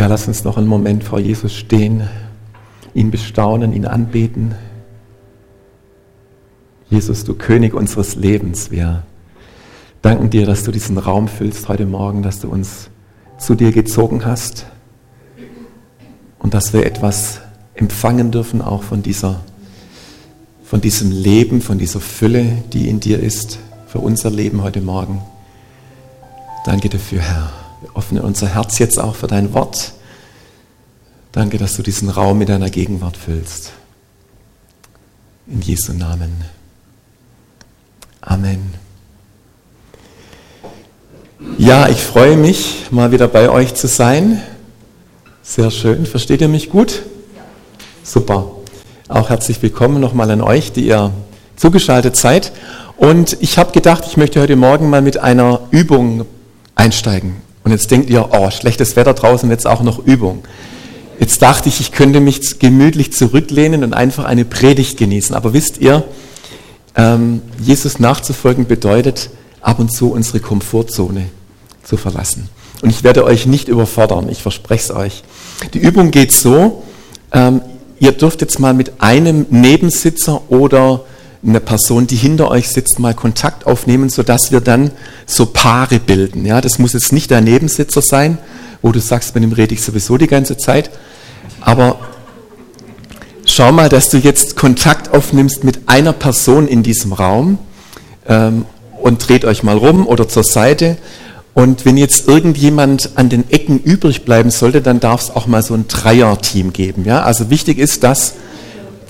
Ja, lass uns noch einen Moment vor Jesus stehen, ihn bestaunen, ihn anbeten. Jesus, du König unseres Lebens, wir danken dir, dass du diesen Raum füllst heute Morgen, dass du uns zu dir gezogen hast und dass wir etwas empfangen dürfen auch von dieser von diesem Leben, von dieser Fülle, die in dir ist, für unser Leben heute Morgen. Danke dafür, Herr. Wir öffnen unser Herz jetzt auch für dein Wort. Danke, dass du diesen Raum mit deiner Gegenwart füllst. In Jesu Namen. Amen. Ja, ich freue mich, mal wieder bei euch zu sein. Sehr schön. Versteht ihr mich gut? Super. Auch herzlich willkommen nochmal an euch, die ihr zugeschaltet seid. Und ich habe gedacht, ich möchte heute Morgen mal mit einer Übung einsteigen. Und jetzt denkt ihr, oh, schlechtes Wetter draußen, jetzt auch noch Übung. Jetzt dachte ich, ich könnte mich gemütlich zurücklehnen und einfach eine Predigt genießen. Aber wisst ihr, ähm, Jesus nachzufolgen bedeutet, ab und zu unsere Komfortzone zu verlassen. Und ich werde euch nicht überfordern, ich verspreche es euch. Die Übung geht so, ähm, ihr dürft jetzt mal mit einem Nebensitzer oder eine Person, die hinter euch sitzt, mal Kontakt aufnehmen, sodass wir dann so Paare bilden. Ja, das muss jetzt nicht der Nebensitzer sein, wo du sagst, mit dem rede ich sowieso die ganze Zeit. Aber schau mal, dass du jetzt Kontakt aufnimmst mit einer Person in diesem Raum ähm, und dreht euch mal rum oder zur Seite. Und wenn jetzt irgendjemand an den Ecken übrig bleiben sollte, dann darf es auch mal so ein Dreier-Team geben. Ja? Also wichtig ist, dass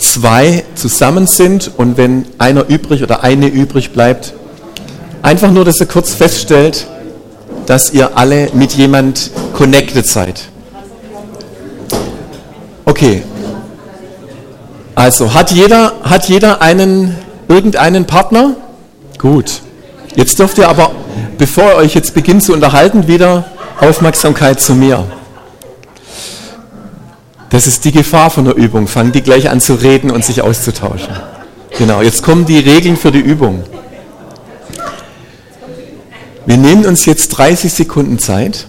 zwei zusammen sind und wenn einer übrig oder eine übrig bleibt, einfach nur, dass ihr kurz feststellt, dass ihr alle mit jemand connected seid. Okay. Also hat jeder, hat jeder einen, irgendeinen Partner? Gut. Jetzt dürft ihr aber, bevor ihr euch jetzt beginnt zu unterhalten, wieder Aufmerksamkeit zu mir. Das ist die Gefahr von der Übung. Fangen die gleich an zu reden und sich auszutauschen. Genau, jetzt kommen die Regeln für die Übung. Wir nehmen uns jetzt 30 Sekunden Zeit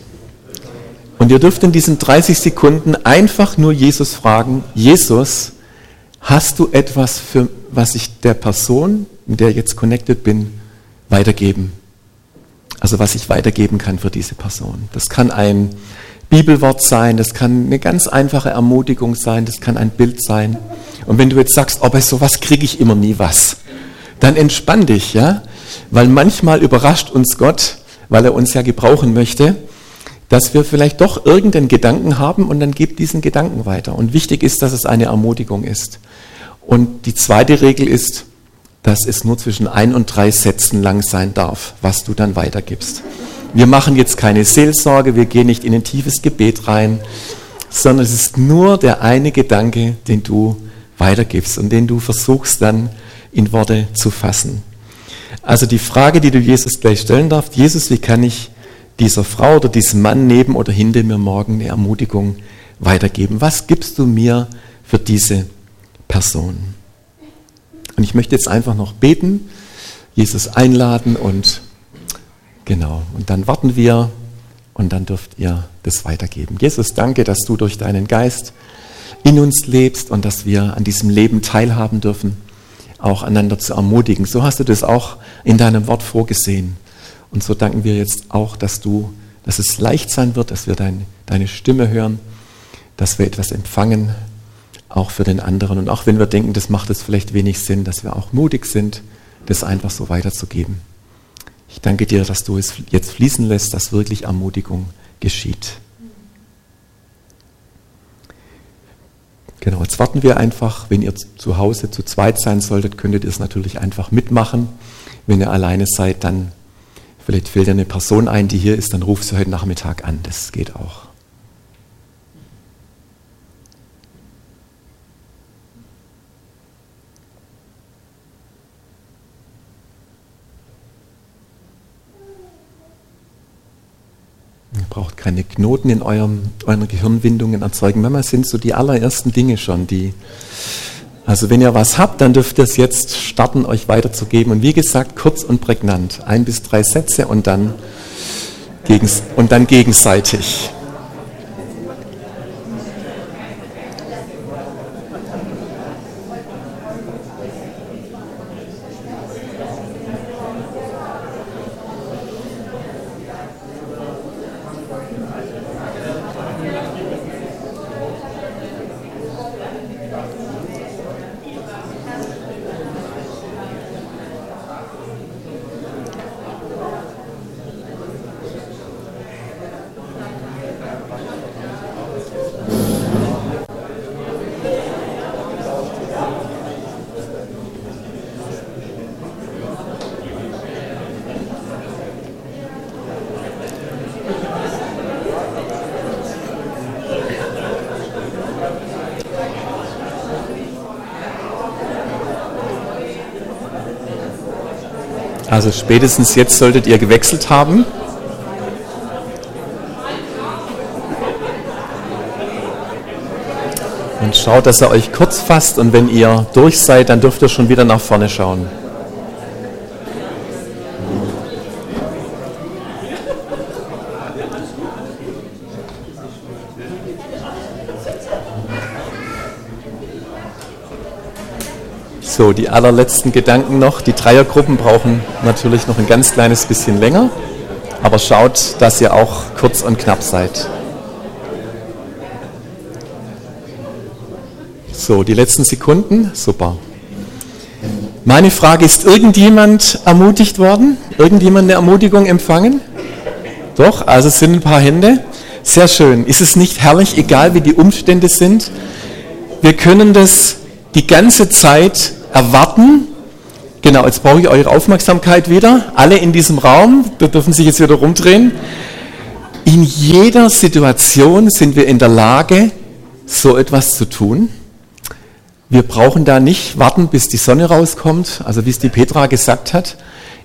und ihr dürft in diesen 30 Sekunden einfach nur Jesus fragen, Jesus, hast du etwas, für was ich der Person, mit der ich jetzt connected bin, weitergeben? Also was ich weitergeben kann für diese Person. Das kann ein Bibelwort sein, das kann eine ganz einfache Ermutigung sein, das kann ein Bild sein. Und wenn du jetzt sagst, oh, bei sowas kriege ich immer nie was, dann entspann dich, ja? Weil manchmal überrascht uns Gott, weil er uns ja gebrauchen möchte, dass wir vielleicht doch irgendeinen Gedanken haben und dann gibt diesen Gedanken weiter. Und wichtig ist, dass es eine Ermutigung ist. Und die zweite Regel ist, dass es nur zwischen ein und drei Sätzen lang sein darf, was du dann weitergibst. Wir machen jetzt keine Seelsorge, wir gehen nicht in ein tiefes Gebet rein, sondern es ist nur der eine Gedanke, den du weitergibst und den du versuchst dann in Worte zu fassen. Also die Frage, die du Jesus gleich stellen darfst, Jesus, wie kann ich dieser Frau oder diesem Mann neben oder hinter mir morgen eine Ermutigung weitergeben? Was gibst du mir für diese Person? Und ich möchte jetzt einfach noch beten, Jesus einladen und genau, und dann warten wir und dann dürft ihr das weitergeben. Jesus, danke, dass du durch deinen Geist in uns lebst und dass wir an diesem Leben teilhaben dürfen auch einander zu ermutigen. So hast du das auch in deinem Wort vorgesehen. Und so danken wir jetzt auch, dass du, dass es leicht sein wird, dass wir dein, deine Stimme hören, dass wir etwas empfangen, auch für den anderen. Und auch wenn wir denken, das macht es vielleicht wenig Sinn, dass wir auch mutig sind, das einfach so weiterzugeben. Ich danke dir, dass du es jetzt fließen lässt, dass wirklich Ermutigung geschieht. Genau, jetzt warten wir einfach. Wenn ihr zu Hause zu zweit sein solltet, könntet ihr es natürlich einfach mitmachen. Wenn ihr alleine seid, dann vielleicht fällt dir eine Person ein, die hier ist, dann ruf sie heute Nachmittag an. Das geht auch. Ihr braucht keine Knoten in eurem, euren Gehirnwindungen erzeugen. Manchmal sind so die allerersten Dinge schon, die. Also wenn ihr was habt, dann dürft ihr es jetzt starten, euch weiterzugeben. Und wie gesagt, kurz und prägnant. Ein bis drei Sätze und dann, gegens und dann gegenseitig. Also spätestens jetzt solltet ihr gewechselt haben. Und schaut, dass er euch kurz fasst und wenn ihr durch seid, dann dürft ihr schon wieder nach vorne schauen. So, die allerletzten Gedanken noch. Die Dreiergruppen brauchen natürlich noch ein ganz kleines bisschen länger, aber schaut, dass ihr auch kurz und knapp seid. So, die letzten Sekunden. Super. Meine Frage, ist irgendjemand ermutigt worden? Irgendjemand eine Ermutigung empfangen? Doch, also es sind ein paar Hände. Sehr schön. Ist es nicht herrlich, egal wie die Umstände sind? Wir können das die ganze Zeit erwarten. Genau, jetzt brauche ich eure Aufmerksamkeit wieder. Alle in diesem Raum, da dürfen sich jetzt wieder rumdrehen. In jeder Situation sind wir in der Lage, so etwas zu tun. Wir brauchen da nicht warten, bis die Sonne rauskommt, also wie es die Petra gesagt hat.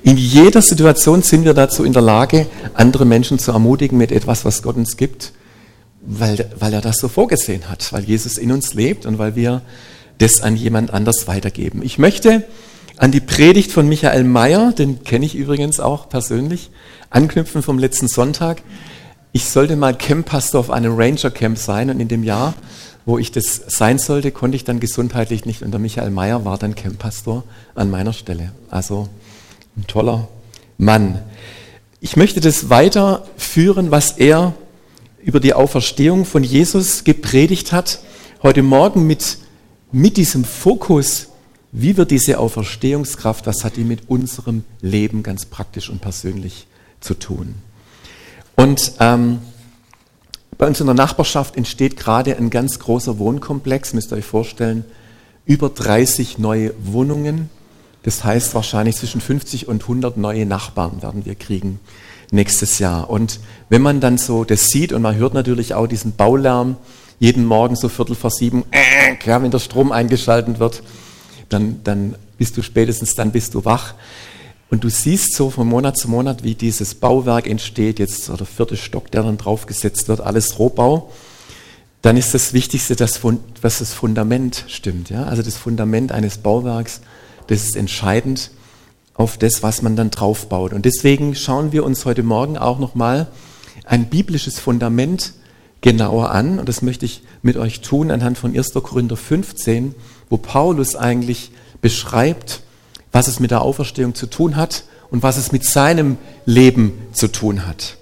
In jeder Situation sind wir dazu in der Lage, andere Menschen zu ermutigen mit etwas, was Gott uns gibt, weil, weil er das so vorgesehen hat, weil Jesus in uns lebt und weil wir das an jemand anders weitergeben. Ich möchte an die Predigt von Michael Mayer, den kenne ich übrigens auch persönlich, anknüpfen vom letzten Sonntag. Ich sollte mal Camppastor auf einem Ranger Camp sein und in dem Jahr, wo ich das sein sollte, konnte ich dann gesundheitlich nicht und der Michael Mayer war dann Camppastor an meiner Stelle. Also ein toller Mann. Ich möchte das weiterführen, was er über die Auferstehung von Jesus gepredigt hat, heute Morgen mit mit diesem Fokus, wie wird diese Auferstehungskraft, was hat die mit unserem Leben ganz praktisch und persönlich zu tun? Und ähm, bei uns in der Nachbarschaft entsteht gerade ein ganz großer Wohnkomplex, müsst ihr euch vorstellen, über 30 neue Wohnungen. Das heißt wahrscheinlich zwischen 50 und 100 neue Nachbarn werden wir kriegen nächstes Jahr. Und wenn man dann so das sieht und man hört natürlich auch diesen Baulärm, jeden Morgen so Viertel vor sieben, äh, ja, wenn der Strom eingeschaltet wird, dann, dann bist du spätestens, dann bist du wach. Und du siehst so von Monat zu Monat, wie dieses Bauwerk entsteht, jetzt der vierte Stock, der dann draufgesetzt wird, alles Rohbau. Dann ist das Wichtigste, dass, dass das Fundament stimmt. Ja? Also das Fundament eines Bauwerks, das ist entscheidend auf das, was man dann draufbaut. Und deswegen schauen wir uns heute Morgen auch nochmal ein biblisches Fundament genauer an. Und das möchte ich mit euch tun anhand von 1. Korinther 15, wo Paulus eigentlich beschreibt, was es mit der Auferstehung zu tun hat und was es mit seinem Leben zu tun hat.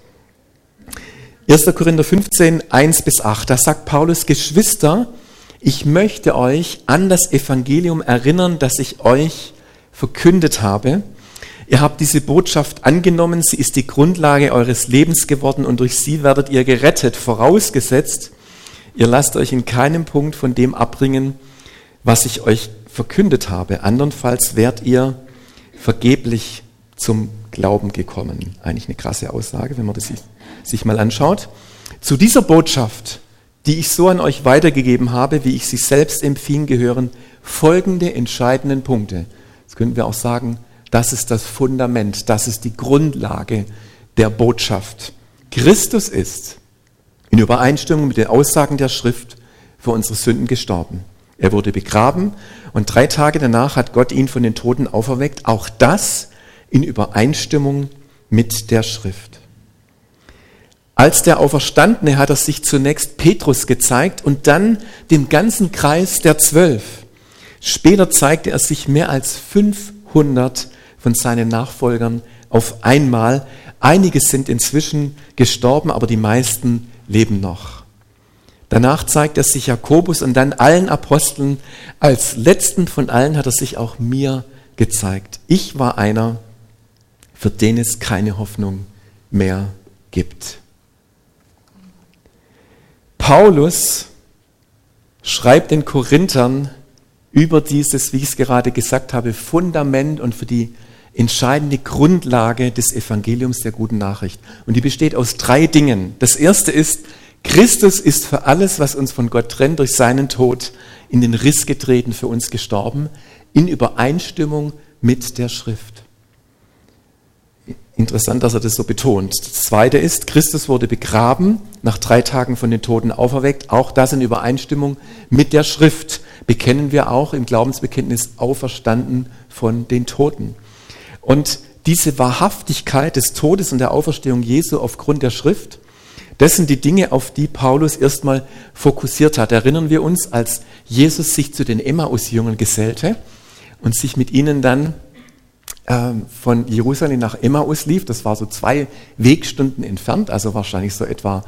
1. Korinther 15, 1 bis 8, da sagt Paulus, Geschwister, ich möchte euch an das Evangelium erinnern, das ich euch verkündet habe Ihr habt diese Botschaft angenommen, sie ist die Grundlage eures Lebens geworden und durch sie werdet ihr gerettet, vorausgesetzt, ihr lasst euch in keinem Punkt von dem abbringen, was ich euch verkündet habe. Andernfalls wärt ihr vergeblich zum Glauben gekommen. Eigentlich eine krasse Aussage, wenn man das sich mal anschaut. Zu dieser Botschaft, die ich so an euch weitergegeben habe, wie ich sie selbst empfing, gehören folgende entscheidenden Punkte. Das könnten wir auch sagen, das ist das Fundament, das ist die Grundlage der Botschaft. Christus ist in Übereinstimmung mit den Aussagen der Schrift für unsere Sünden gestorben. Er wurde begraben und drei Tage danach hat Gott ihn von den Toten auferweckt. Auch das in Übereinstimmung mit der Schrift. Als der Auferstandene hat er sich zunächst Petrus gezeigt und dann dem ganzen Kreis der Zwölf. Später zeigte er sich mehr als 500 von seinen Nachfolgern auf einmal. Einige sind inzwischen gestorben, aber die meisten leben noch. Danach zeigt er sich Jakobus und dann allen Aposteln. Als letzten von allen hat er sich auch mir gezeigt. Ich war einer, für den es keine Hoffnung mehr gibt. Paulus schreibt den Korinthern über dieses, wie ich es gerade gesagt habe, Fundament und für die entscheidende Grundlage des Evangeliums der guten Nachricht. Und die besteht aus drei Dingen. Das erste ist, Christus ist für alles, was uns von Gott trennt, durch seinen Tod in den Riss getreten, für uns gestorben, in Übereinstimmung mit der Schrift. Interessant, dass er das so betont. Das zweite ist, Christus wurde begraben, nach drei Tagen von den Toten auferweckt. Auch das in Übereinstimmung mit der Schrift bekennen wir auch im Glaubensbekenntnis auferstanden von den Toten. Und diese Wahrhaftigkeit des Todes und der Auferstehung Jesu aufgrund der Schrift, das sind die Dinge, auf die Paulus erstmal fokussiert hat. Erinnern wir uns, als Jesus sich zu den Emmaus-Jüngern gesellte und sich mit ihnen dann ähm, von Jerusalem nach Emmaus lief. Das war so zwei Wegstunden entfernt, also wahrscheinlich so etwa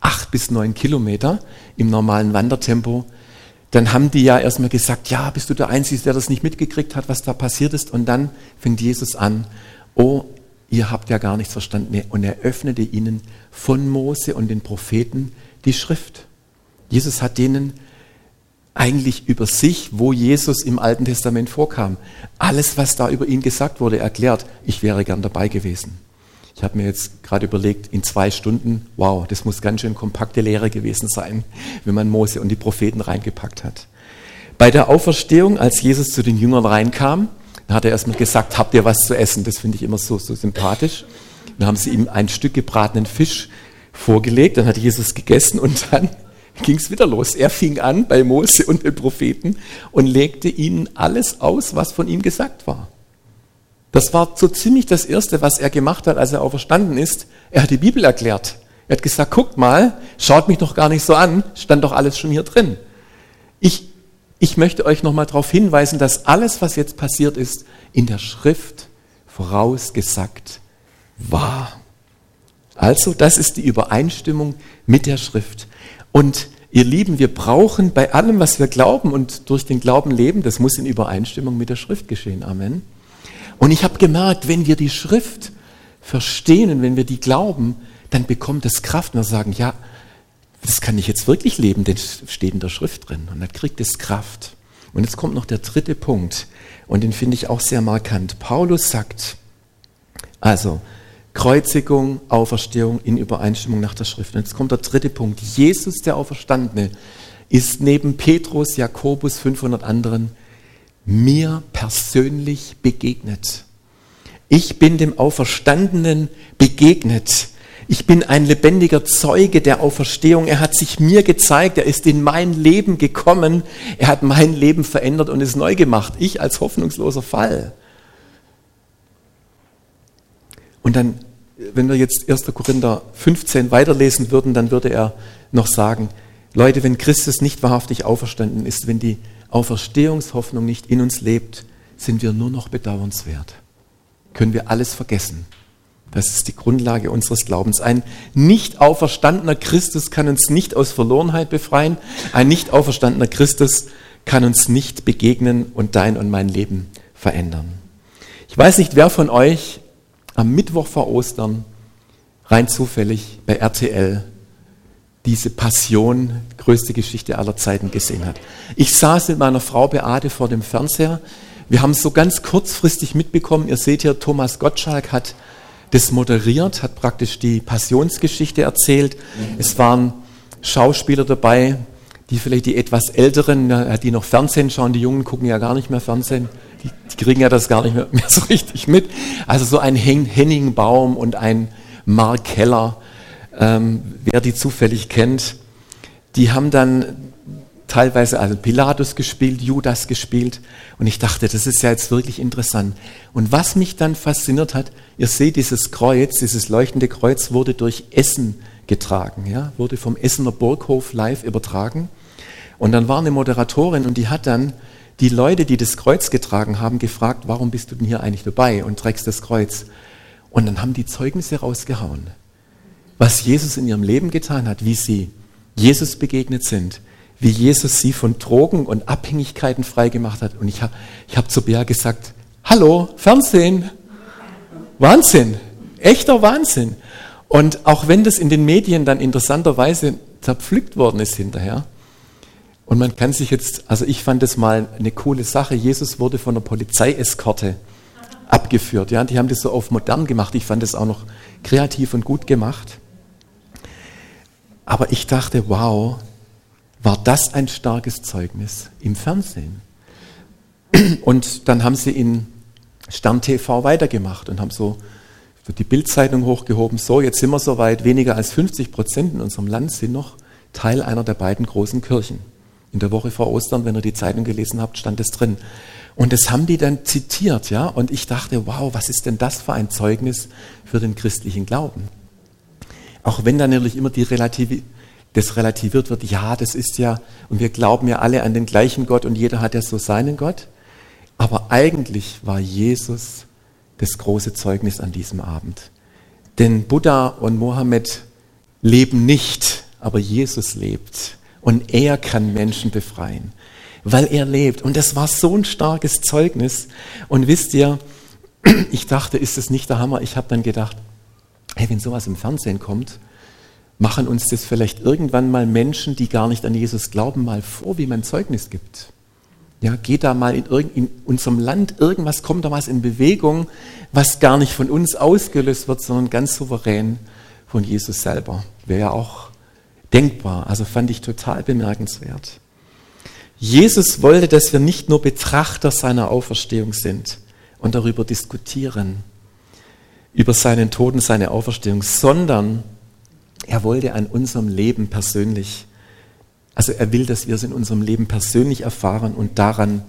acht bis neun Kilometer im normalen Wandertempo. Dann haben die ja erstmal gesagt, ja, bist du der Einzige, der das nicht mitgekriegt hat, was da passiert ist? Und dann fängt Jesus an, oh, ihr habt ja gar nichts verstanden. Und er öffnete ihnen von Mose und den Propheten die Schrift. Jesus hat denen eigentlich über sich, wo Jesus im Alten Testament vorkam. Alles, was da über ihn gesagt wurde, erklärt. Ich wäre gern dabei gewesen. Ich habe mir jetzt gerade überlegt, in zwei Stunden, wow, das muss ganz schön kompakte Lehre gewesen sein, wenn man Mose und die Propheten reingepackt hat. Bei der Auferstehung, als Jesus zu den Jüngern reinkam, hat er erstmal gesagt, habt ihr was zu essen? Das finde ich immer so, so sympathisch. Dann haben sie ihm ein Stück gebratenen Fisch vorgelegt, dann hat Jesus gegessen und dann ging es wieder los. Er fing an bei Mose und den Propheten und legte ihnen alles aus, was von ihm gesagt war. Das war so ziemlich das Erste, was er gemacht hat, als er auferstanden ist. Er hat die Bibel erklärt. Er hat gesagt, guckt mal, schaut mich doch gar nicht so an, stand doch alles schon hier drin. Ich, ich möchte euch nochmal darauf hinweisen, dass alles, was jetzt passiert ist, in der Schrift vorausgesagt war. Also, das ist die Übereinstimmung mit der Schrift. Und ihr Lieben, wir brauchen bei allem, was wir glauben und durch den Glauben leben, das muss in Übereinstimmung mit der Schrift geschehen. Amen. Und ich habe gemerkt, wenn wir die Schrift verstehen und wenn wir die glauben, dann bekommt es Kraft. Und wir sagen, ja, das kann ich jetzt wirklich leben, denn steht in der Schrift drin. Und dann kriegt es Kraft. Und jetzt kommt noch der dritte Punkt. Und den finde ich auch sehr markant. Paulus sagt, also, Kreuzigung, Auferstehung in Übereinstimmung nach der Schrift. Und jetzt kommt der dritte Punkt. Jesus, der Auferstandene, ist neben Petrus, Jakobus, 500 anderen mir persönlich begegnet. Ich bin dem Auferstandenen begegnet. Ich bin ein lebendiger Zeuge der Auferstehung. Er hat sich mir gezeigt. Er ist in mein Leben gekommen. Er hat mein Leben verändert und es neu gemacht. Ich als hoffnungsloser Fall. Und dann, wenn wir jetzt 1. Korinther 15 weiterlesen würden, dann würde er noch sagen, Leute, wenn Christus nicht wahrhaftig auferstanden ist, wenn die Auferstehungshoffnung nicht in uns lebt, sind wir nur noch bedauernswert. Können wir alles vergessen. Das ist die Grundlage unseres Glaubens. Ein nicht auferstandener Christus kann uns nicht aus Verlorenheit befreien. Ein nicht auferstandener Christus kann uns nicht begegnen und dein und mein Leben verändern. Ich weiß nicht, wer von euch am Mittwoch vor Ostern rein zufällig bei RTL diese Passion, größte Geschichte aller Zeiten gesehen hat. Ich saß mit meiner Frau Beate vor dem Fernseher. Wir haben es so ganz kurzfristig mitbekommen. Ihr seht hier, Thomas Gottschalk hat das moderiert, hat praktisch die Passionsgeschichte erzählt. Es waren Schauspieler dabei, die vielleicht die etwas Älteren, die noch Fernsehen schauen, die Jungen gucken ja gar nicht mehr Fernsehen, die, die kriegen ja das gar nicht mehr, mehr, so richtig mit. Also so ein Henning Baum und ein Mark Keller, ähm, wer die zufällig kennt, die haben dann teilweise also Pilatus gespielt, Judas gespielt und ich dachte, das ist ja jetzt wirklich interessant. Und was mich dann fasziniert hat, ihr seht dieses Kreuz, dieses leuchtende Kreuz wurde durch Essen getragen, ja, wurde vom Essener Burghof live übertragen. Und dann war eine Moderatorin und die hat dann die Leute, die das Kreuz getragen haben, gefragt, warum bist du denn hier eigentlich dabei und trägst das Kreuz? Und dann haben die Zeugnisse rausgehauen was Jesus in ihrem Leben getan hat, wie sie Jesus begegnet sind, wie Jesus sie von Drogen und Abhängigkeiten freigemacht hat. Und ich habe ich hab zu Bea gesagt, hallo, Fernsehen, Wahnsinn, echter Wahnsinn. Und auch wenn das in den Medien dann interessanterweise zerpflückt worden ist hinterher, und man kann sich jetzt, also ich fand das mal eine coole Sache, Jesus wurde von der Polizeieskorte abgeführt. Ja, die haben das so auf modern gemacht. Ich fand das auch noch kreativ und gut gemacht. Aber ich dachte, wow, war das ein starkes Zeugnis im Fernsehen. Und dann haben sie in Stern TV weitergemacht und haben so die Bildzeitung hochgehoben, so, jetzt sind wir soweit, weniger als 50 Prozent in unserem Land sind noch Teil einer der beiden großen Kirchen. In der Woche vor Ostern, wenn ihr die Zeitung gelesen habt, stand es drin. Und das haben die dann zitiert, ja. Und ich dachte, wow, was ist denn das für ein Zeugnis für den christlichen Glauben? Auch wenn dann natürlich immer die Relativ das relativiert wird, ja, das ist ja, und wir glauben ja alle an den gleichen Gott und jeder hat ja so seinen Gott. Aber eigentlich war Jesus das große Zeugnis an diesem Abend. Denn Buddha und Mohammed leben nicht, aber Jesus lebt. Und er kann Menschen befreien, weil er lebt. Und das war so ein starkes Zeugnis. Und wisst ihr, ich dachte, ist das nicht der Hammer? Ich habe dann gedacht, hey, wenn sowas im Fernsehen kommt, machen uns das vielleicht irgendwann mal Menschen, die gar nicht an Jesus glauben, mal vor, wie man Zeugnis gibt. Ja, geht da mal in, in unserem Land irgendwas, kommt da was in Bewegung, was gar nicht von uns ausgelöst wird, sondern ganz souverän von Jesus selber. Wäre ja auch denkbar. Also fand ich total bemerkenswert. Jesus wollte, dass wir nicht nur Betrachter seiner Auferstehung sind und darüber diskutieren, über seinen Tod und seine Auferstehung, sondern er wollte an unserem Leben persönlich, also er will, dass wir es in unserem Leben persönlich erfahren und daran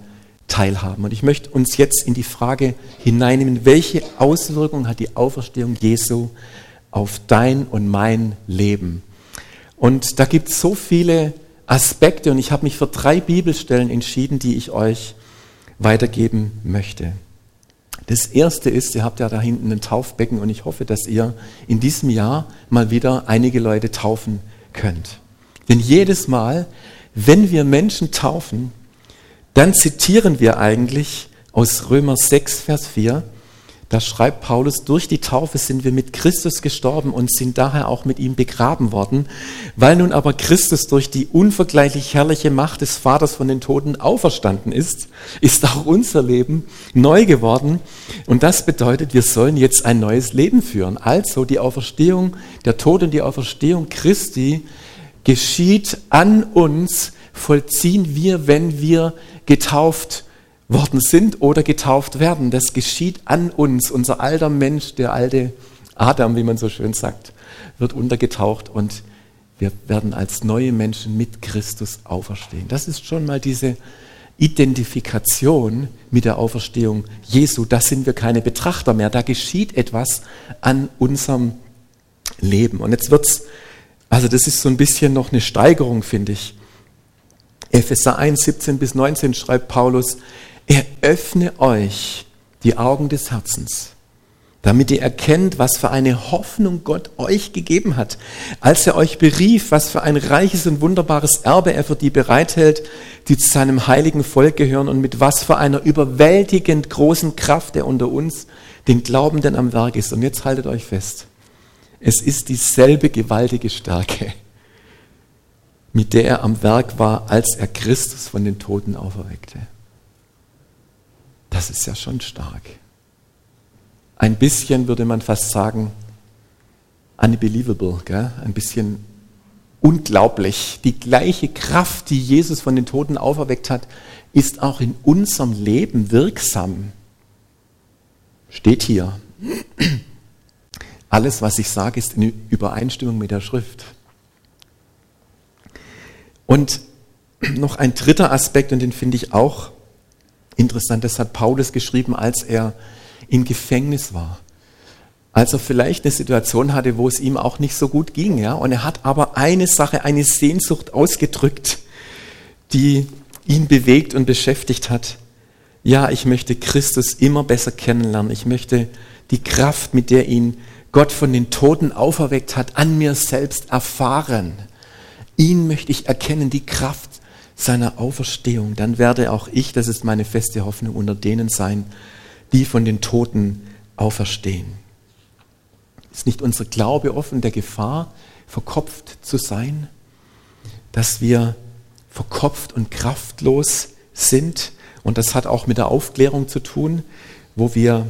teilhaben. Und ich möchte uns jetzt in die Frage hineinnehmen, welche Auswirkungen hat die Auferstehung Jesu auf dein und mein Leben? Und da gibt es so viele Aspekte und ich habe mich für drei Bibelstellen entschieden, die ich euch weitergeben möchte. Das erste ist, ihr habt ja da hinten ein Taufbecken und ich hoffe, dass ihr in diesem Jahr mal wieder einige Leute taufen könnt. Denn jedes Mal, wenn wir Menschen taufen, dann zitieren wir eigentlich aus Römer 6, Vers 4, da schreibt Paulus, durch die Taufe sind wir mit Christus gestorben und sind daher auch mit ihm begraben worden. Weil nun aber Christus durch die unvergleichlich herrliche Macht des Vaters von den Toten auferstanden ist, ist auch unser Leben neu geworden. Und das bedeutet, wir sollen jetzt ein neues Leben führen. Also die Auferstehung, der Tod und die Auferstehung Christi geschieht an uns, vollziehen wir, wenn wir getauft worden sind oder getauft werden. Das geschieht an uns. Unser alter Mensch, der alte Adam, wie man so schön sagt, wird untergetaucht und wir werden als neue Menschen mit Christus auferstehen. Das ist schon mal diese Identifikation mit der Auferstehung Jesu. Da sind wir keine Betrachter mehr. Da geschieht etwas an unserem Leben. Und jetzt wird's, also das ist so ein bisschen noch eine Steigerung, finde ich. Epheser 1, 17 bis 19 schreibt Paulus, er öffne euch die Augen des Herzens, damit ihr erkennt, was für eine Hoffnung Gott euch gegeben hat, als er euch berief, was für ein reiches und wunderbares Erbe er für die bereithält, die zu seinem heiligen Volk gehören und mit was für einer überwältigend großen Kraft er unter uns, den Glaubenden, am Werk ist. Und jetzt haltet euch fest. Es ist dieselbe gewaltige Stärke, mit der er am Werk war, als er Christus von den Toten auferweckte. Das ist ja schon stark. Ein bisschen würde man fast sagen, unbelievable, gell? ein bisschen unglaublich. Die gleiche Kraft, die Jesus von den Toten auferweckt hat, ist auch in unserem Leben wirksam. Steht hier. Alles, was ich sage, ist in Übereinstimmung mit der Schrift. Und noch ein dritter Aspekt, und den finde ich auch Interessant, das hat Paulus geschrieben, als er im Gefängnis war. Als er vielleicht eine Situation hatte, wo es ihm auch nicht so gut ging, ja. Und er hat aber eine Sache, eine Sehnsucht ausgedrückt, die ihn bewegt und beschäftigt hat. Ja, ich möchte Christus immer besser kennenlernen. Ich möchte die Kraft, mit der ihn Gott von den Toten auferweckt hat, an mir selbst erfahren. Ihn möchte ich erkennen, die Kraft, seiner Auferstehung, dann werde auch ich, das ist meine feste Hoffnung, unter denen sein, die von den Toten auferstehen. Ist nicht unser Glaube offen der Gefahr, verkopft zu sein, dass wir verkopft und kraftlos sind? Und das hat auch mit der Aufklärung zu tun, wo wir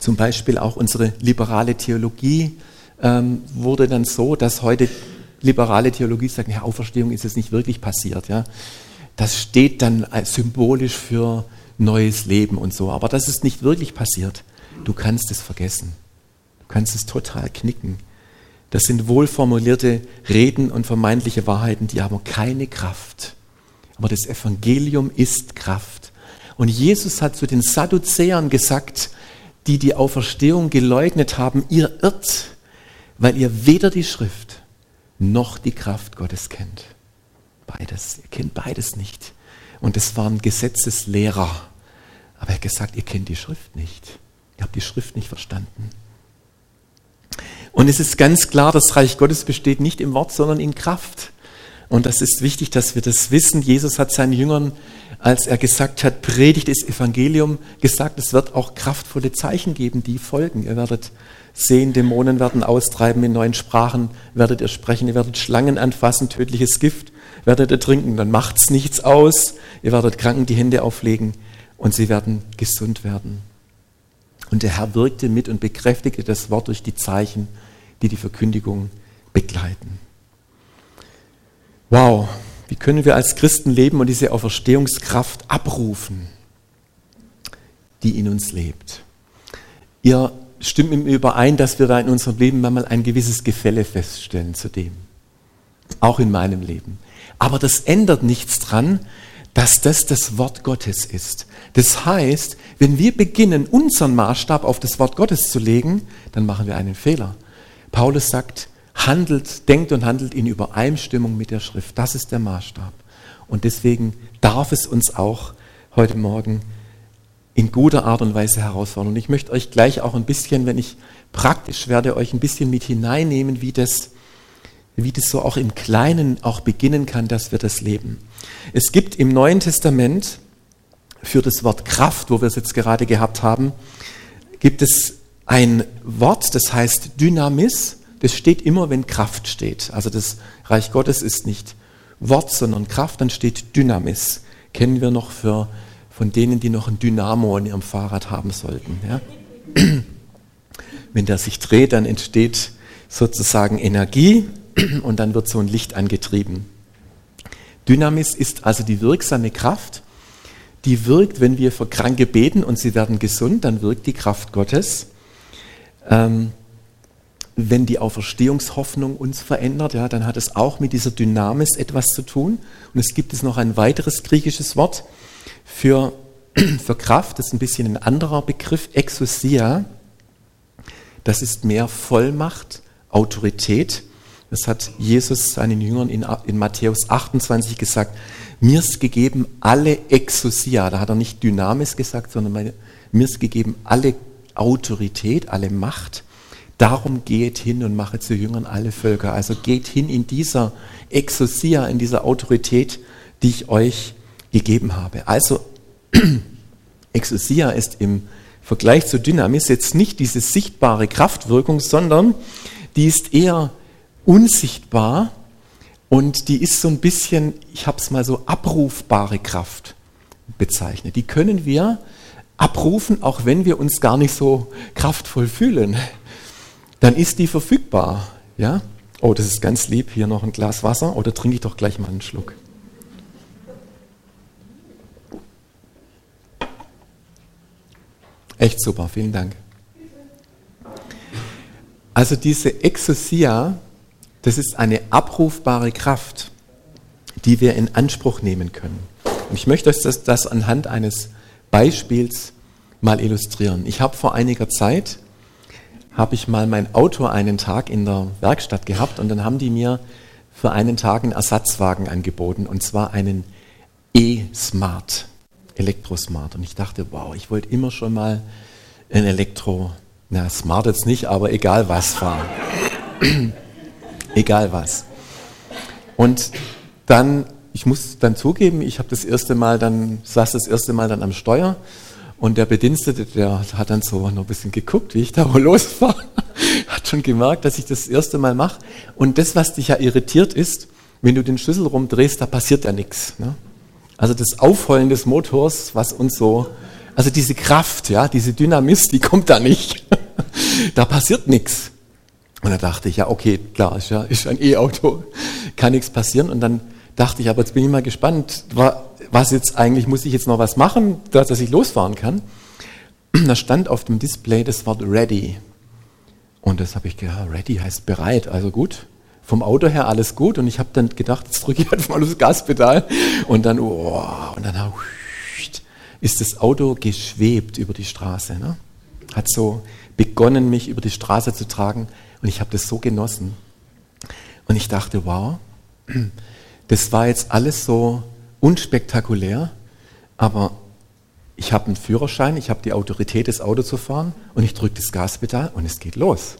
zum Beispiel auch unsere liberale Theologie ähm, wurde dann so, dass heute liberale Theologie sagt, ja, Auferstehung ist es nicht wirklich passiert. Ja. Das steht dann symbolisch für neues Leben und so. Aber das ist nicht wirklich passiert. Du kannst es vergessen. Du kannst es total knicken. Das sind wohlformulierte Reden und vermeintliche Wahrheiten, die haben keine Kraft. Aber das Evangelium ist Kraft. Und Jesus hat zu den Sadduzäern gesagt, die die Auferstehung geleugnet haben, ihr irrt, weil ihr weder die Schrift noch die Kraft Gottes kennt. Beides, ihr kennt beides nicht. Und es waren Gesetzeslehrer. Aber er hat gesagt, ihr kennt die Schrift nicht. Ihr habt die Schrift nicht verstanden. Und es ist ganz klar, das Reich Gottes besteht nicht im Wort, sondern in Kraft. Und das ist wichtig, dass wir das wissen. Jesus hat seinen Jüngern, als er gesagt hat, predigt das Evangelium, gesagt, es wird auch kraftvolle Zeichen geben, die folgen. Ihr werdet sehen, Dämonen werden austreiben in neuen Sprachen, werdet ihr sprechen, ihr werdet Schlangen anfassen, tödliches Gift werdet ihr trinken, dann macht's nichts aus. Ihr werdet Kranken die Hände auflegen und sie werden gesund werden. Und der Herr wirkte mit und bekräftigte das Wort durch die Zeichen, die die Verkündigung begleiten. Wow, wie können wir als Christen leben und diese Auferstehungskraft abrufen, die in uns lebt? Ihr stimmt mir überein, dass wir da in unserem Leben manchmal ein gewisses Gefälle feststellen zu dem. Auch in meinem Leben. Aber das ändert nichts dran, dass das das Wort Gottes ist. Das heißt, wenn wir beginnen, unseren Maßstab auf das Wort Gottes zu legen, dann machen wir einen Fehler. Paulus sagt, handelt, denkt und handelt in Übereinstimmung mit der Schrift. Das ist der Maßstab. Und deswegen darf es uns auch heute Morgen in guter Art und Weise herausfordern. Und ich möchte euch gleich auch ein bisschen, wenn ich praktisch werde, euch ein bisschen mit hineinnehmen, wie das wie das so auch im Kleinen auch beginnen kann, dass wir das leben. Es gibt im Neuen Testament für das Wort Kraft, wo wir es jetzt gerade gehabt haben, gibt es ein Wort, das heißt Dynamis. Das steht immer, wenn Kraft steht. Also das Reich Gottes ist nicht Wort, sondern Kraft, dann steht Dynamis. Kennen wir noch für, von denen, die noch ein Dynamo in ihrem Fahrrad haben sollten. Ja? Wenn der sich dreht, dann entsteht sozusagen Energie und dann wird so ein Licht angetrieben. Dynamis ist also die wirksame Kraft, die wirkt, wenn wir für Kranke beten und sie werden gesund, dann wirkt die Kraft Gottes. Ähm, wenn die Auferstehungshoffnung uns verändert, ja, dann hat es auch mit dieser Dynamis etwas zu tun. Und es gibt es noch ein weiteres griechisches Wort für, für Kraft, das ist ein bisschen ein anderer Begriff, Exousia. Das ist mehr Vollmacht, Autorität. Das hat Jesus seinen Jüngern in, in Matthäus 28 gesagt. Mir ist gegeben alle Exousia. Da hat er nicht Dynamis gesagt, sondern meine, mir ist gegeben alle Autorität, alle Macht. Darum geht hin und mache zu Jüngern alle Völker. Also geht hin in dieser Exousia, in dieser Autorität, die ich euch gegeben habe. Also Exousia ist im Vergleich zu Dynamis jetzt nicht diese sichtbare Kraftwirkung, sondern die ist eher unsichtbar und die ist so ein bisschen, ich habe es mal so abrufbare Kraft bezeichnet. Die können wir abrufen, auch wenn wir uns gar nicht so kraftvoll fühlen. Dann ist die verfügbar. Ja? Oh, das ist ganz lieb. Hier noch ein Glas Wasser. Oder trinke ich doch gleich mal einen Schluck. Echt super, vielen Dank. Also diese Exousia, das ist eine abrufbare Kraft, die wir in Anspruch nehmen können. Und ich möchte euch das, das anhand eines Beispiels mal illustrieren. Ich habe vor einiger Zeit, habe ich mal mein Auto einen Tag in der Werkstatt gehabt und dann haben die mir für einen Tag einen Ersatzwagen angeboten und zwar einen E-Smart, Elektrosmart. Und ich dachte, wow, ich wollte immer schon mal ein Elektro, na Smart jetzt nicht, aber egal was fahren. egal was. Und dann, ich muss dann zugeben, ich habe das erste Mal dann, saß das erste Mal dann am Steuer und der Bedienstete, der hat dann so noch ein bisschen geguckt, wie ich da wohl losfahre, hat schon gemerkt, dass ich das erste Mal mache. Und das, was dich ja irritiert ist, wenn du den Schlüssel rumdrehst, da passiert ja nichts. Ne? Also das Aufheulen des Motors, was uns so, also diese Kraft, ja, diese Dynamis, die kommt da nicht. da passiert nichts. Und da dachte ich, ja, okay, klar, ist ja ist ein E-Auto, kann nichts passieren. Und dann dachte ich, aber jetzt bin ich mal gespannt, was jetzt eigentlich, muss ich jetzt noch was machen, dass ich losfahren kann? Da stand auf dem Display das Wort ready. Und das habe ich gedacht, ready heißt bereit, also gut. Vom Auto her alles gut und ich habe dann gedacht, jetzt drücke ich einfach mal aufs Gaspedal und dann, oh, und dann ist das Auto geschwebt über die Straße. Ne? Hat so begonnen, mich über die Straße zu tragen und ich habe das so genossen. Und ich dachte, wow, das war jetzt alles so unspektakulär, aber ich habe einen Führerschein, ich habe die Autorität, das Auto zu fahren und ich drücke das Gaspedal und es geht los.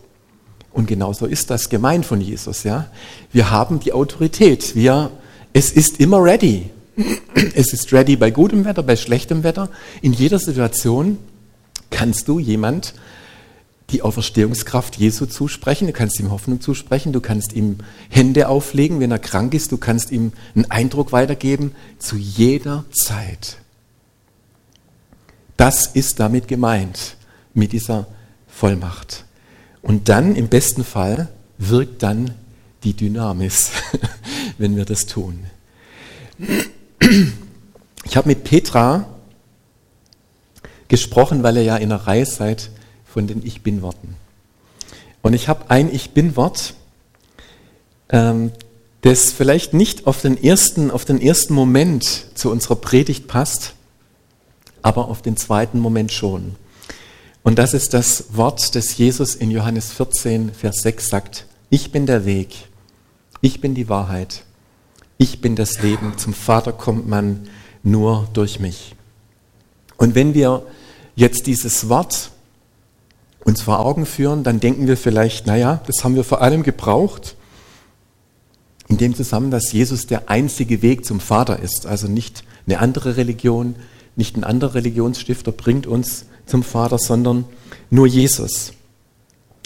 Und genauso ist das gemeint von Jesus. Ja? Wir haben die Autorität. Wir, es ist immer ready. Es ist ready bei gutem Wetter, bei schlechtem Wetter. In jeder Situation kannst du jemand die Auferstehungskraft Jesu zusprechen, du kannst ihm Hoffnung zusprechen, du kannst ihm Hände auflegen, wenn er krank ist, du kannst ihm einen Eindruck weitergeben, zu jeder Zeit. Das ist damit gemeint, mit dieser Vollmacht. Und dann im besten Fall wirkt dann die Dynamis, wenn wir das tun. Ich habe mit Petra gesprochen, weil ihr ja in der Reihe seid von den Ich Bin-Worten. Und ich habe ein Ich Bin-Wort, ähm, das vielleicht nicht auf den, ersten, auf den ersten Moment zu unserer Predigt passt, aber auf den zweiten Moment schon. Und das ist das Wort, das Jesus in Johannes 14, Vers 6 sagt. Ich bin der Weg, ich bin die Wahrheit, ich bin das Leben. Zum Vater kommt man nur durch mich. Und wenn wir jetzt dieses Wort uns vor Augen führen, dann denken wir vielleicht, naja, das haben wir vor allem gebraucht, in dem Zusammenhang, dass Jesus der einzige Weg zum Vater ist. Also nicht eine andere Religion, nicht ein anderer Religionsstifter bringt uns zum Vater, sondern nur Jesus.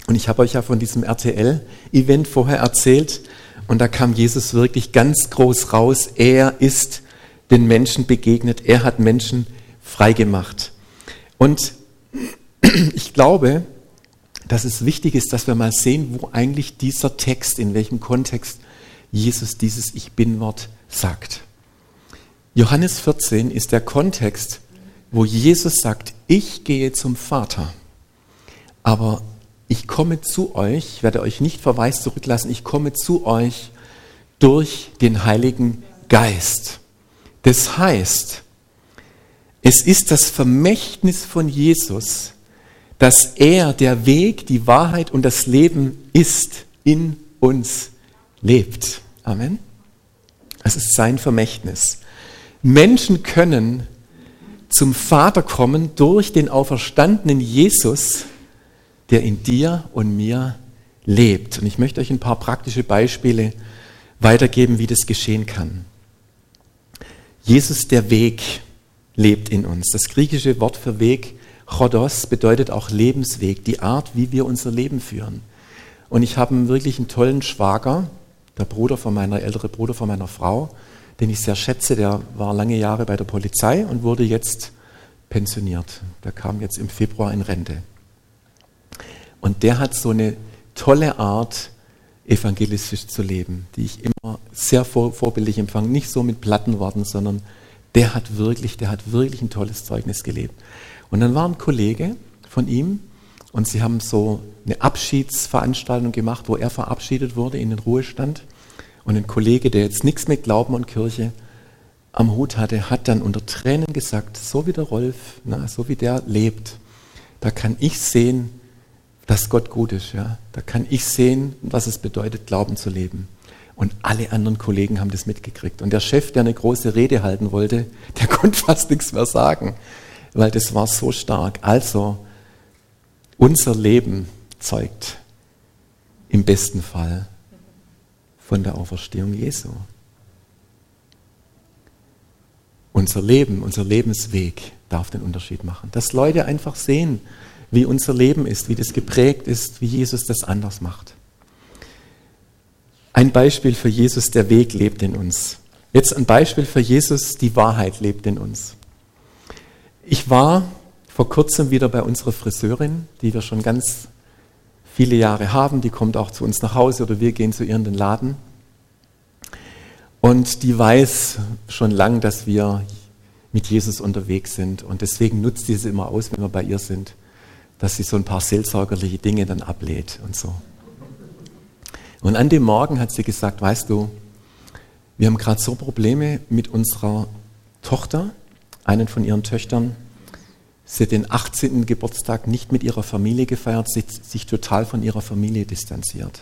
Und ich habe euch ja von diesem RTL-Event vorher erzählt und da kam Jesus wirklich ganz groß raus. Er ist den Menschen begegnet, er hat Menschen freigemacht. Und ich glaube, dass es wichtig ist, dass wir mal sehen, wo eigentlich dieser Text, in welchem Kontext Jesus dieses Ich bin-Wort sagt. Johannes 14 ist der Kontext, wo Jesus sagt, ich gehe zum Vater, aber ich komme zu euch, ich werde euch nicht verweist zurücklassen, ich komme zu euch durch den Heiligen Geist. Das heißt, es ist das Vermächtnis von Jesus, dass er der Weg, die Wahrheit und das Leben ist, in uns lebt. Amen. Es ist sein Vermächtnis. Menschen können zum Vater kommen durch den auferstandenen Jesus, der in dir und mir lebt. Und ich möchte euch ein paar praktische Beispiele weitergeben, wie das geschehen kann. Jesus, der Weg, lebt in uns. Das griechische Wort für Weg, Chodos, bedeutet auch Lebensweg, die Art, wie wir unser Leben führen. Und ich habe wirklich einen tollen Schwager, der Bruder von meiner, ältere Bruder von meiner Frau, den ich sehr schätze, der war lange Jahre bei der Polizei und wurde jetzt pensioniert. Der kam jetzt im Februar in Rente. Und der hat so eine tolle Art, evangelistisch zu leben, die ich immer sehr vor, vorbildlich empfange. Nicht so mit platten Worten, sondern der hat wirklich, der hat wirklich ein tolles Zeugnis gelebt. Und dann war ein Kollege von ihm und sie haben so eine Abschiedsveranstaltung gemacht, wo er verabschiedet wurde in den Ruhestand. Und ein Kollege, der jetzt nichts mit Glauben und Kirche am Hut hatte, hat dann unter Tränen gesagt, so wie der Rolf, na, so wie der lebt, da kann ich sehen, dass Gott gut ist. Ja? Da kann ich sehen, was es bedeutet, Glauben zu leben. Und alle anderen Kollegen haben das mitgekriegt. Und der Chef, der eine große Rede halten wollte, der konnte fast nichts mehr sagen, weil das war so stark. Also, unser Leben zeugt im besten Fall von der Auferstehung Jesu. Unser Leben, unser Lebensweg darf den Unterschied machen. Dass Leute einfach sehen, wie unser Leben ist, wie das geprägt ist, wie Jesus das anders macht. Ein Beispiel für Jesus, der Weg lebt in uns. Jetzt ein Beispiel für Jesus, die Wahrheit lebt in uns. Ich war vor kurzem wieder bei unserer Friseurin, die wir schon ganz viele Jahre haben. Die kommt auch zu uns nach Hause oder wir gehen zu ihr in den Laden. Und die weiß schon lang, dass wir mit Jesus unterwegs sind. Und deswegen nutzt sie es immer aus, wenn wir bei ihr sind, dass sie so ein paar seelsorgerliche Dinge dann ablehnt und so. Und an dem Morgen hat sie gesagt, weißt du, wir haben gerade so Probleme mit unserer Tochter, einen von ihren Töchtern. Sie hat den 18. Geburtstag nicht mit ihrer Familie gefeiert, sie hat sich total von ihrer Familie distanziert.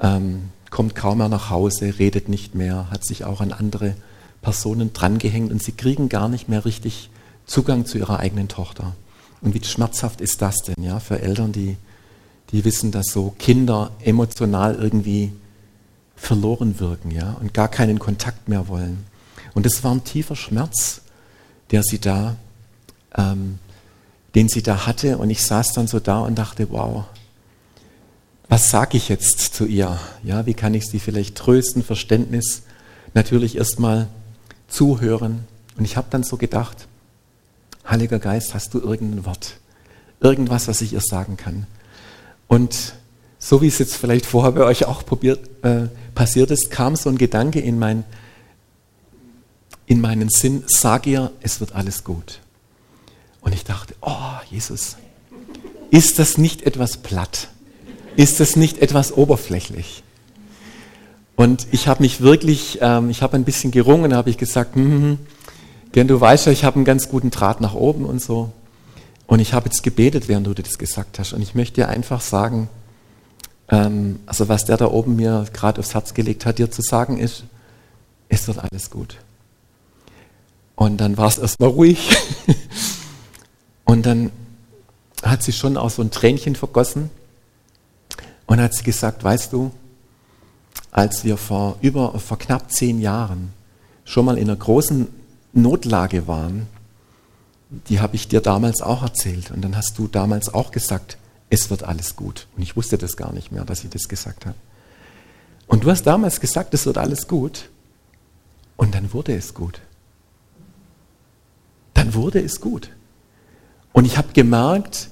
Ähm, kommt kaum mehr nach Hause, redet nicht mehr, hat sich auch an andere Personen drangehängt und sie kriegen gar nicht mehr richtig Zugang zu ihrer eigenen Tochter. Und wie schmerzhaft ist das denn, ja, für Eltern, die, die wissen, dass so Kinder emotional irgendwie verloren wirken, ja, und gar keinen Kontakt mehr wollen. Und es war ein tiefer Schmerz, der sie da, ähm, den sie da hatte. Und ich saß dann so da und dachte, wow, was sage ich jetzt zu ihr? Ja, wie kann ich sie vielleicht trösten, Verständnis? Natürlich erstmal zuhören. Und ich habe dann so gedacht, Heiliger Geist, hast du irgendein Wort? Irgendwas, was ich ihr sagen kann? Und so wie es jetzt vielleicht vorher bei euch auch probiert, äh, passiert ist, kam so ein Gedanke in, mein, in meinen Sinn, sag ihr, es wird alles gut. Und ich dachte, oh Jesus, ist das nicht etwas platt? Ist das nicht etwas oberflächlich? Und ich habe mich wirklich, ähm, ich habe ein bisschen gerungen, habe ich gesagt, hm, denn du weißt ja, ich habe einen ganz guten Draht nach oben und so. Und ich habe jetzt gebetet, während du das gesagt hast. Und ich möchte dir einfach sagen, ähm, also was der da oben mir gerade aufs Herz gelegt hat, dir zu sagen ist, es wird alles gut. Und dann war es erstmal ruhig. und dann hat sie schon auch so ein Tränchen vergossen und hat sie gesagt, weißt du, als wir vor über vor knapp zehn Jahren schon mal in einer großen Notlage waren, die habe ich dir damals auch erzählt. Und dann hast du damals auch gesagt, es wird alles gut. Und ich wusste das gar nicht mehr, dass ich das gesagt habe. Und du hast damals gesagt, es wird alles gut. Und dann wurde es gut. Dann wurde es gut. Und ich habe gemerkt,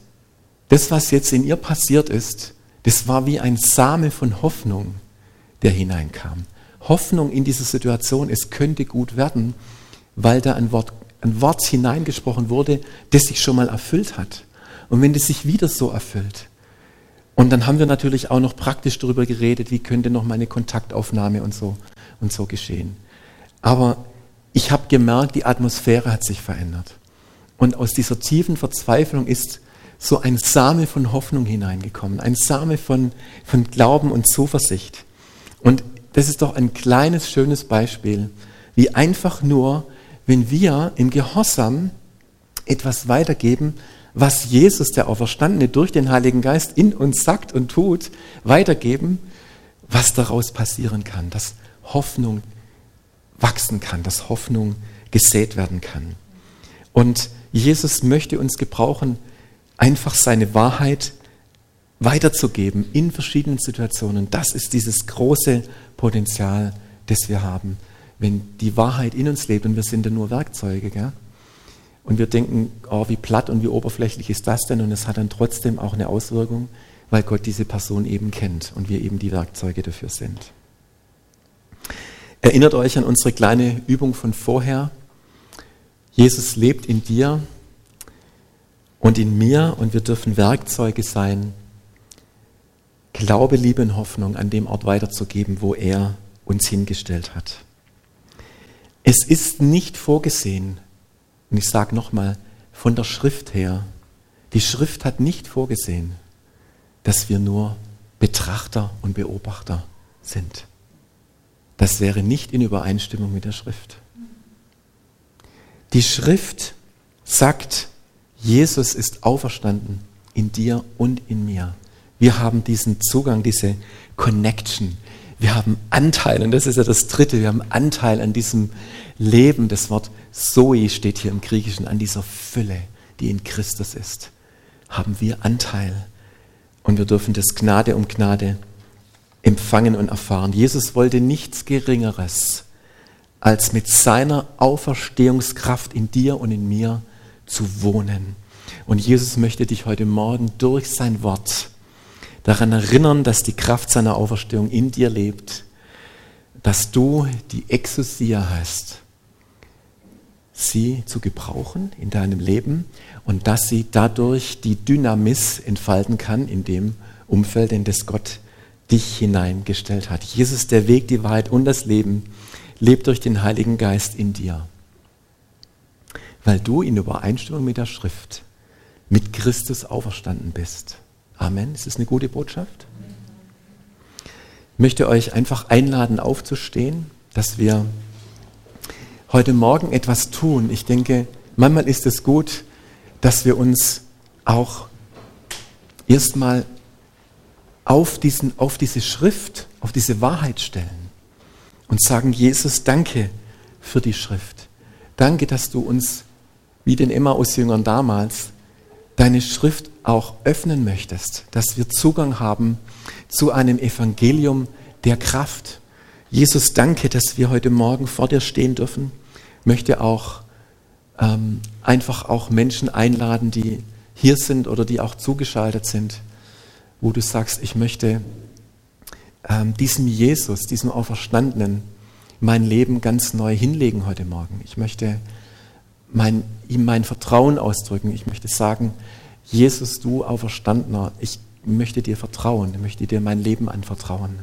das, was jetzt in ihr passiert ist, das war wie ein Same von Hoffnung, der hineinkam. Hoffnung in diese Situation, es könnte gut werden weil da ein Wort, ein Wort hineingesprochen wurde, das sich schon mal erfüllt hat. Und wenn das sich wieder so erfüllt, und dann haben wir natürlich auch noch praktisch darüber geredet, wie könnte noch meine Kontaktaufnahme und so und so geschehen. Aber ich habe gemerkt, die Atmosphäre hat sich verändert. Und aus dieser tiefen Verzweiflung ist so ein Same von Hoffnung hineingekommen, ein Same von, von Glauben und Zuversicht. Und das ist doch ein kleines, schönes Beispiel, wie einfach nur wenn wir im Gehorsam etwas weitergeben, was Jesus, der Auferstandene, durch den Heiligen Geist in uns sagt und tut, weitergeben, was daraus passieren kann, dass Hoffnung wachsen kann, dass Hoffnung gesät werden kann. Und Jesus möchte uns gebrauchen, einfach seine Wahrheit weiterzugeben in verschiedenen Situationen. Das ist dieses große Potenzial, das wir haben wenn die Wahrheit in uns lebt und wir sind ja nur Werkzeuge, gell? Und wir denken, oh, wie platt und wie oberflächlich ist das denn? Und es hat dann trotzdem auch eine Auswirkung, weil Gott diese Person eben kennt und wir eben die Werkzeuge dafür sind. Erinnert euch an unsere kleine Übung von vorher. Jesus lebt in dir und in mir und wir dürfen Werkzeuge sein, Glaube, Liebe und Hoffnung an dem Ort weiterzugeben, wo er uns hingestellt hat. Es ist nicht vorgesehen, und ich sage nochmal, von der Schrift her, die Schrift hat nicht vorgesehen, dass wir nur Betrachter und Beobachter sind. Das wäre nicht in Übereinstimmung mit der Schrift. Die Schrift sagt, Jesus ist auferstanden in dir und in mir. Wir haben diesen Zugang, diese Connection, wir haben Anteil, und das ist ja das Dritte, wir haben Anteil an diesem Leben. Das Wort Zoe steht hier im Griechischen, an dieser Fülle, die in Christus ist. Haben wir Anteil. Und wir dürfen das Gnade um Gnade empfangen und erfahren. Jesus wollte nichts Geringeres, als mit seiner Auferstehungskraft in dir und in mir zu wohnen. Und Jesus möchte dich heute Morgen durch sein Wort daran erinnern, dass die Kraft seiner Auferstehung in dir lebt, dass du die Exousia hast, sie zu gebrauchen in deinem Leben und dass sie dadurch die Dynamis entfalten kann in dem Umfeld, in das Gott dich hineingestellt hat. Jesus, der Weg, die Wahrheit und das Leben, lebt durch den Heiligen Geist in dir, weil du in Übereinstimmung mit der Schrift, mit Christus auferstanden bist. Amen. Ist das eine gute Botschaft? Ich möchte euch einfach einladen, aufzustehen, dass wir heute Morgen etwas tun. Ich denke, manchmal ist es gut, dass wir uns auch erstmal auf, diesen, auf diese Schrift, auf diese Wahrheit stellen und sagen, Jesus, danke für die Schrift. Danke, dass du uns, wie den Emmaus-Jüngern damals, deine Schrift auch öffnen möchtest, dass wir Zugang haben zu einem Evangelium der Kraft. Jesus, danke, dass wir heute Morgen vor dir stehen dürfen möchte auch ähm, einfach auch Menschen einladen, die hier sind oder die auch zugeschaltet sind, wo du sagst, ich möchte ähm, diesem Jesus, diesem Auferstandenen, mein Leben ganz neu hinlegen heute Morgen. Ich möchte mein, ihm mein Vertrauen ausdrücken. Ich möchte sagen, Jesus, du Auferstandener, ich möchte dir vertrauen, ich möchte dir mein Leben anvertrauen.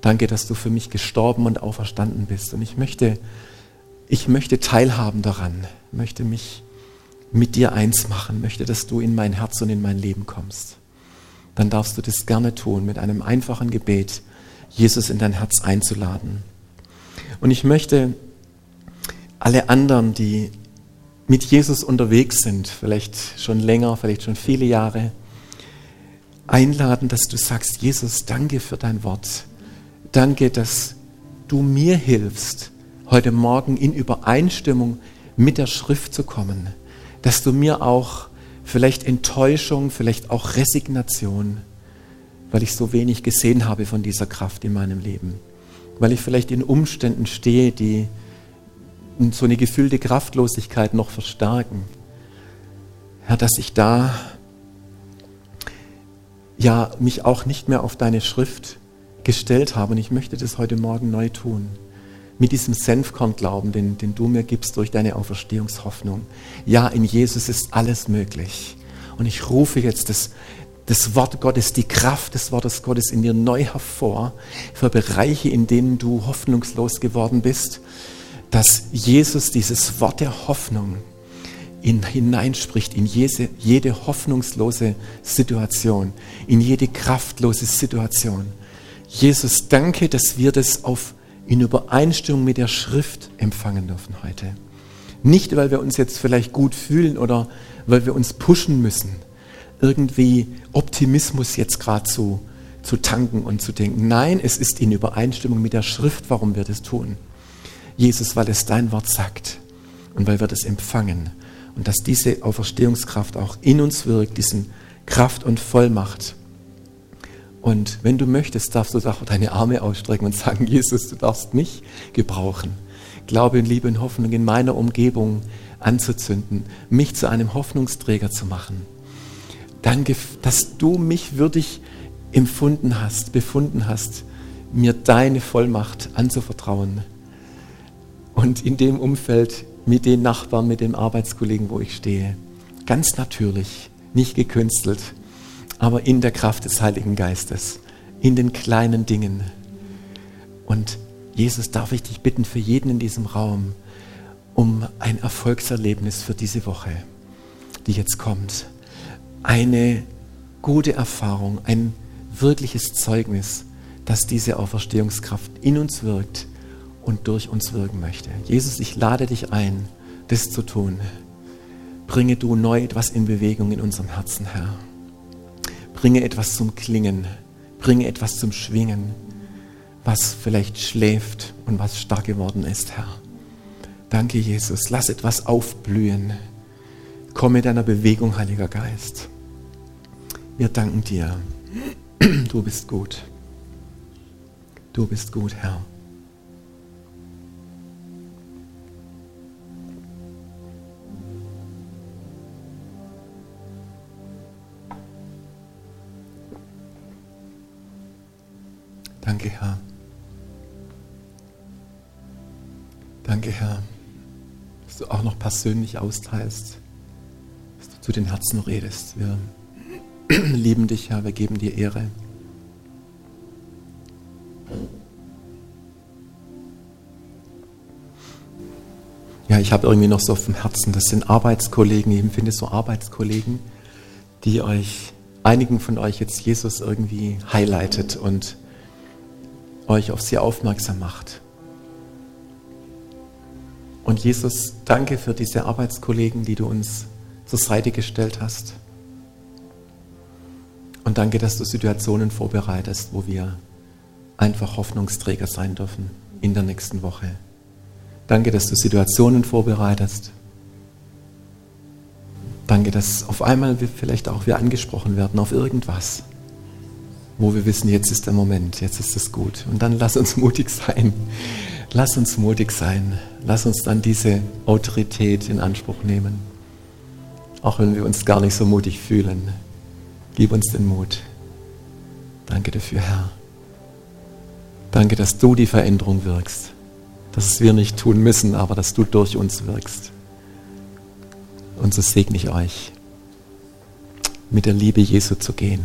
Danke, dass du für mich gestorben und auferstanden bist. Und ich möchte ich möchte teilhaben daran, möchte mich mit dir eins machen, möchte, dass du in mein Herz und in mein Leben kommst. Dann darfst du das gerne tun, mit einem einfachen Gebet, Jesus in dein Herz einzuladen. Und ich möchte alle anderen, die mit Jesus unterwegs sind, vielleicht schon länger, vielleicht schon viele Jahre, einladen, dass du sagst, Jesus, danke für dein Wort. Danke, dass du mir hilfst, heute Morgen in Übereinstimmung mit der Schrift zu kommen, dass du mir auch vielleicht Enttäuschung, vielleicht auch Resignation, weil ich so wenig gesehen habe von dieser Kraft in meinem Leben, weil ich vielleicht in Umständen stehe, die so eine gefühlte Kraftlosigkeit noch verstärken. Herr, dass ich da ja mich auch nicht mehr auf deine Schrift gestellt habe. Und ich möchte das heute Morgen neu tun mit diesem Senfkornglauben, den, den du mir gibst durch deine Auferstehungshoffnung. Ja, in Jesus ist alles möglich. Und ich rufe jetzt das, das Wort Gottes, die Kraft des Wortes Gottes in dir neu hervor für Bereiche, in denen du hoffnungslos geworden bist, dass Jesus dieses Wort der Hoffnung in, hineinspricht in jede, jede hoffnungslose Situation, in jede kraftlose Situation. Jesus, danke, dass wir das auf in Übereinstimmung mit der Schrift empfangen dürfen heute. Nicht, weil wir uns jetzt vielleicht gut fühlen oder weil wir uns pushen müssen, irgendwie Optimismus jetzt gerade zu, zu tanken und zu denken. Nein, es ist in Übereinstimmung mit der Schrift, warum wir das tun. Jesus, weil es dein Wort sagt und weil wir das empfangen und dass diese Auferstehungskraft auch in uns wirkt, diesen Kraft und Vollmacht und wenn du möchtest, darfst du auch deine Arme ausstrecken und sagen, Jesus, du darfst mich gebrauchen. Glaube und Liebe und Hoffnung in meiner Umgebung anzuzünden, mich zu einem Hoffnungsträger zu machen. Danke, dass du mich würdig empfunden hast, befunden hast, mir deine Vollmacht anzuvertrauen. Und in dem Umfeld mit den Nachbarn, mit den Arbeitskollegen, wo ich stehe, ganz natürlich, nicht gekünstelt, aber in der Kraft des Heiligen Geistes, in den kleinen Dingen. Und Jesus, darf ich dich bitten für jeden in diesem Raum um ein Erfolgserlebnis für diese Woche, die jetzt kommt. Eine gute Erfahrung, ein wirkliches Zeugnis, dass diese Auferstehungskraft in uns wirkt und durch uns wirken möchte. Jesus, ich lade dich ein, das zu tun. Bringe du neu etwas in Bewegung in unserem Herzen, Herr. Bringe etwas zum Klingen, bringe etwas zum Schwingen, was vielleicht schläft und was stark geworden ist, Herr. Danke, Jesus. Lass etwas aufblühen. Komm mit deiner Bewegung, Heiliger Geist. Wir danken dir. Du bist gut. Du bist gut, Herr. Danke, Herr. Danke, Herr. dass du auch noch persönlich austeilst, dass du zu den Herzen redest. Wir lieben dich, Herr, wir geben dir Ehre. Ja, ich habe irgendwie noch so auf dem Herzen, das sind Arbeitskollegen, ich empfinde so Arbeitskollegen, die euch, einigen von euch jetzt Jesus irgendwie highlightet und euch auf sie aufmerksam macht. Und Jesus, danke für diese Arbeitskollegen, die du uns zur Seite gestellt hast. Und danke, dass du Situationen vorbereitest, wo wir einfach Hoffnungsträger sein dürfen in der nächsten Woche. Danke, dass du Situationen vorbereitest. Danke, dass auf einmal wir vielleicht auch wir angesprochen werden auf irgendwas, wo wir wissen, jetzt ist der Moment, jetzt ist es gut. Und dann lass uns mutig sein. Lass uns mutig sein. Lass uns dann diese Autorität in Anspruch nehmen. Auch wenn wir uns gar nicht so mutig fühlen. Gib uns den Mut. Danke dafür, Herr. Danke, dass du die Veränderung wirkst dass es wir nicht tun müssen, aber dass du durch uns wirkst. Und so segne ich euch, mit der Liebe Jesu zu gehen,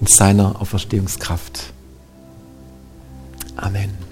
in seiner Auferstehungskraft. Amen.